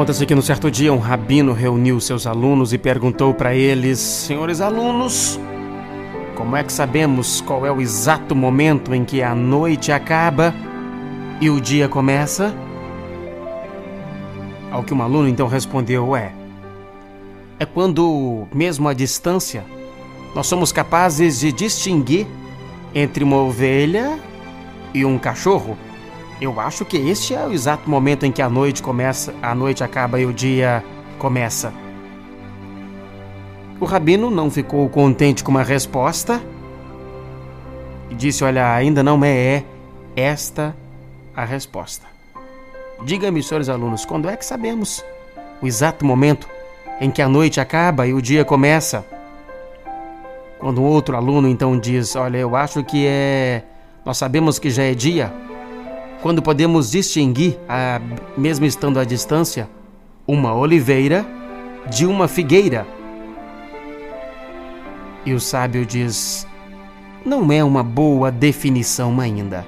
Conta-se que no certo dia um rabino reuniu seus alunos e perguntou para eles: Senhores alunos, como é que sabemos qual é o exato momento em que a noite acaba e o dia começa? Ao que um aluno então respondeu: É. É quando, mesmo à distância, nós somos capazes de distinguir entre uma ovelha e um cachorro. Eu acho que este é o exato momento em que a noite começa, a noite acaba e o dia começa. O rabino não ficou contente com a resposta e disse: Olha, ainda não é esta a resposta. Diga-me, senhores alunos, quando é que sabemos o exato momento em que a noite acaba e o dia começa? Quando outro aluno então diz: Olha, eu acho que é. Nós sabemos que já é dia quando podemos distinguir, a, mesmo estando à distância, uma oliveira de uma figueira. E o sábio diz: não é uma boa definição ainda.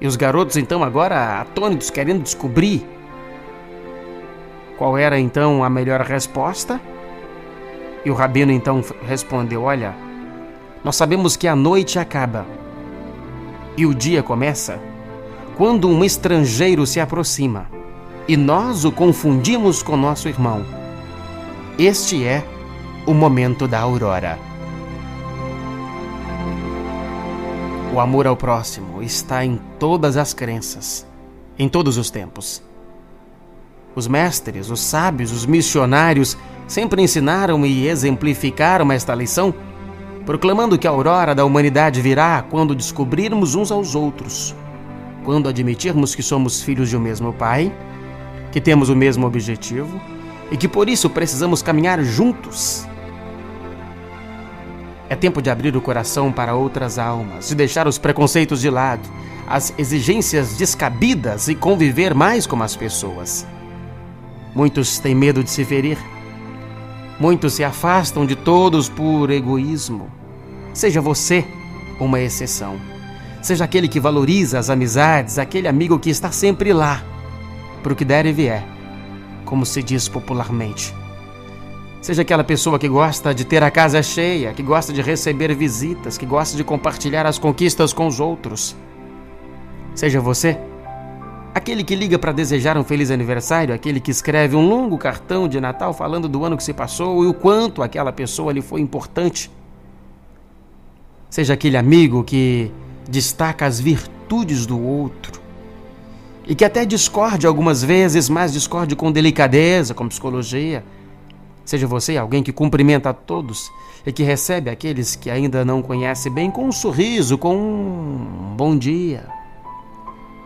E os garotos, então, agora atônitos, querendo descobrir qual era então a melhor resposta? E o rabino então respondeu: Olha, nós sabemos que a noite acaba e o dia começa quando um estrangeiro se aproxima e nós o confundimos com nosso irmão. Este é o momento da aurora. O amor ao próximo está em todas as crenças, em todos os tempos. Os mestres, os sábios, os missionários sempre ensinaram e exemplificaram esta lição, proclamando que a aurora da humanidade virá quando descobrirmos uns aos outros quando admitirmos que somos filhos de um mesmo Pai, que temos o mesmo objetivo e que por isso precisamos caminhar juntos. É tempo de abrir o coração para outras almas, de deixar os preconceitos de lado, as exigências descabidas e conviver mais com as pessoas. Muitos têm medo de se ferir. Muitos se afastam de todos por egoísmo. Seja você uma exceção. Seja aquele que valoriza as amizades, aquele amigo que está sempre lá, para o que der e vier, como se diz popularmente. Seja aquela pessoa que gosta de ter a casa cheia, que gosta de receber visitas, que gosta de compartilhar as conquistas com os outros. Seja você aquele que liga para desejar um feliz aniversário, aquele que escreve um longo cartão de Natal falando do ano que se passou e o quanto aquela pessoa lhe foi importante. Seja aquele amigo que destaca as virtudes do outro e que até discorde algumas vezes, mas discorde com delicadeza, com psicologia. Seja você alguém que cumprimenta a todos e que recebe aqueles que ainda não conhece bem com um sorriso, com um bom dia.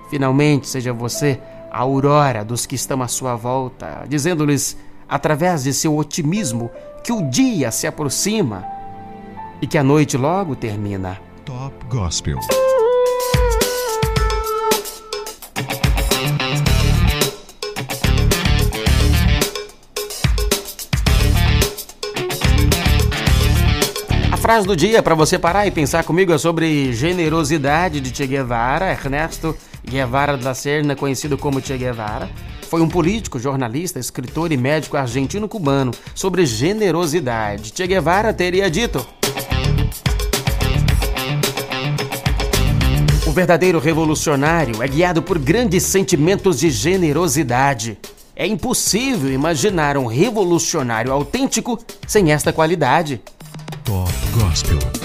Finalmente, seja você a aurora dos que estão à sua volta, dizendo-lhes, através de seu otimismo, que o dia se aproxima e que a noite logo termina. Top Gospel. A frase do dia para você parar e pensar comigo é sobre generosidade de Che Guevara, Ernesto Guevara da Serna, conhecido como Che Guevara. Foi um político, jornalista, escritor e médico argentino-cubano. Sobre generosidade, Che Guevara teria dito: verdadeiro revolucionário é guiado por grandes sentimentos de generosidade. É impossível imaginar um revolucionário autêntico sem esta qualidade. Top Gospel.